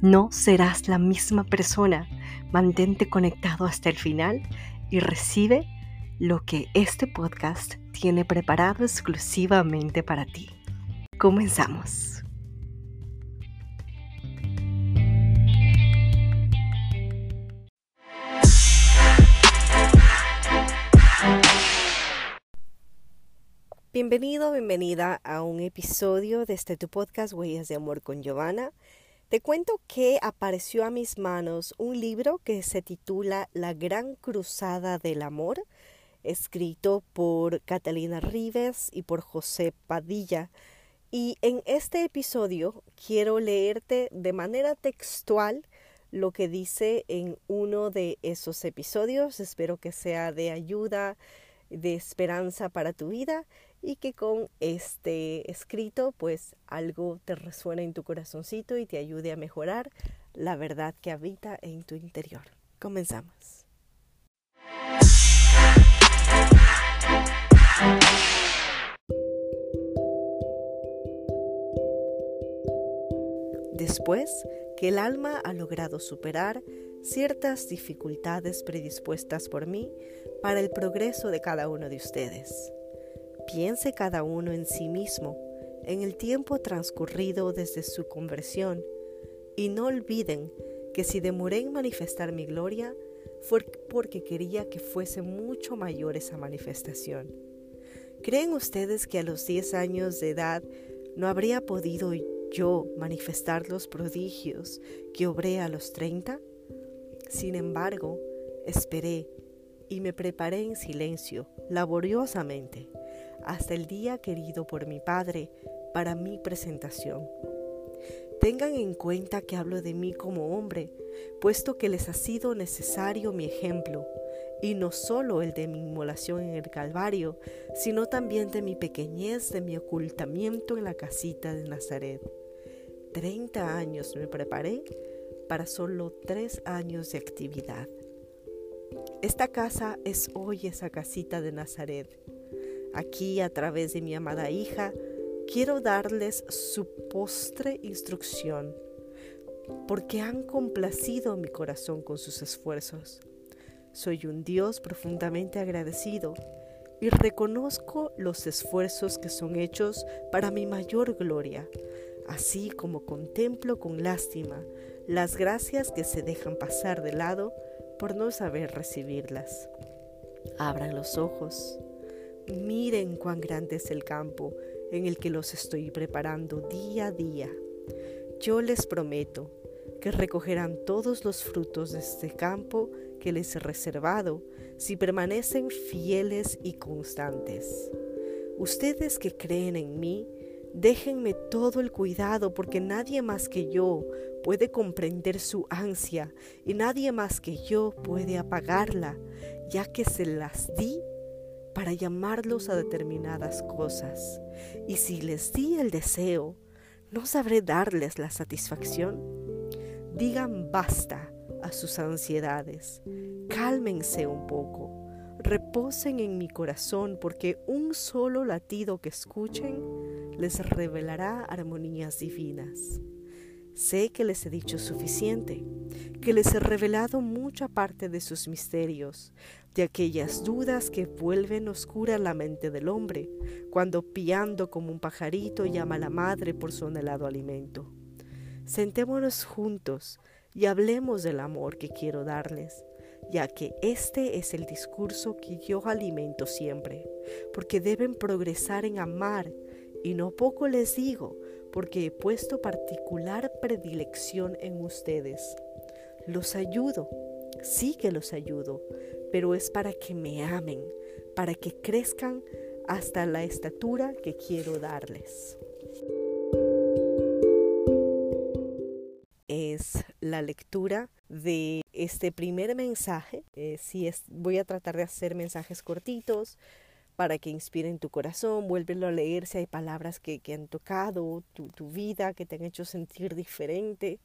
no serás la misma persona. Mantente conectado hasta el final y recibe lo que este podcast tiene preparado exclusivamente para ti. Comenzamos. Bienvenido, bienvenida a un episodio de este tu podcast Huellas de Amor con Giovanna. Te cuento que apareció a mis manos un libro que se titula La Gran Cruzada del Amor, escrito por Catalina Rives y por José Padilla. Y en este episodio quiero leerte de manera textual lo que dice en uno de esos episodios. Espero que sea de ayuda, de esperanza para tu vida y que con este escrito pues algo te resuene en tu corazoncito y te ayude a mejorar la verdad que habita en tu interior. Comenzamos. Después que el alma ha logrado superar ciertas dificultades predispuestas por mí para el progreso de cada uno de ustedes Piense cada uno en sí mismo, en el tiempo transcurrido desde su conversión, y no olviden que si demoré en manifestar mi gloria, fue porque quería que fuese mucho mayor esa manifestación. ¿Creen ustedes que a los 10 años de edad no habría podido yo manifestar los prodigios que obré a los 30? Sin embargo, esperé y me preparé en silencio, laboriosamente hasta el día querido por mi Padre para mi presentación. Tengan en cuenta que hablo de mí como hombre, puesto que les ha sido necesario mi ejemplo, y no solo el de mi inmolación en el Calvario, sino también de mi pequeñez, de mi ocultamiento en la casita de Nazaret. Treinta años me preparé para solo tres años de actividad. Esta casa es hoy esa casita de Nazaret Aquí, a través de mi amada hija, quiero darles su postre instrucción, porque han complacido mi corazón con sus esfuerzos. Soy un Dios profundamente agradecido y reconozco los esfuerzos que son hechos para mi mayor gloria, así como contemplo con lástima las gracias que se dejan pasar de lado por no saber recibirlas. Abran los ojos Miren cuán grande es el campo en el que los estoy preparando día a día. Yo les prometo que recogerán todos los frutos de este campo que les he reservado si permanecen fieles y constantes. Ustedes que creen en mí, déjenme todo el cuidado porque nadie más que yo puede comprender su ansia y nadie más que yo puede apagarla, ya que se las di para llamarlos a determinadas cosas. Y si les di el deseo, ¿no sabré darles la satisfacción? Digan basta a sus ansiedades, cálmense un poco, reposen en mi corazón porque un solo latido que escuchen les revelará armonías divinas. Sé que les he dicho suficiente, que les he revelado mucha parte de sus misterios, de aquellas dudas que vuelven oscura la mente del hombre, cuando piando como un pajarito llama a la madre por su anhelado alimento. Sentémonos juntos y hablemos del amor que quiero darles, ya que este es el discurso que yo alimento siempre, porque deben progresar en amar, y no poco les digo, porque he puesto particular predilección en ustedes. Los ayudo, sí que los ayudo, pero es para que me amen, para que crezcan hasta la estatura que quiero darles. Es la lectura de este primer mensaje. Eh, si es, voy a tratar de hacer mensajes cortitos para que inspiren tu corazón, vuélvelo a leer si hay palabras que, que han tocado tu, tu, vida, que te han hecho sentir diferente.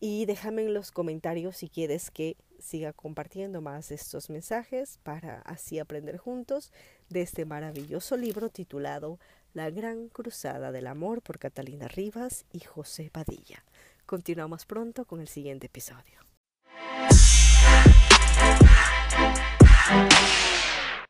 Y déjame en los comentarios si quieres que siga compartiendo más estos mensajes para así aprender juntos de este maravilloso libro titulado La Gran Cruzada del Amor por Catalina Rivas y José Padilla. Continuamos pronto con el siguiente episodio.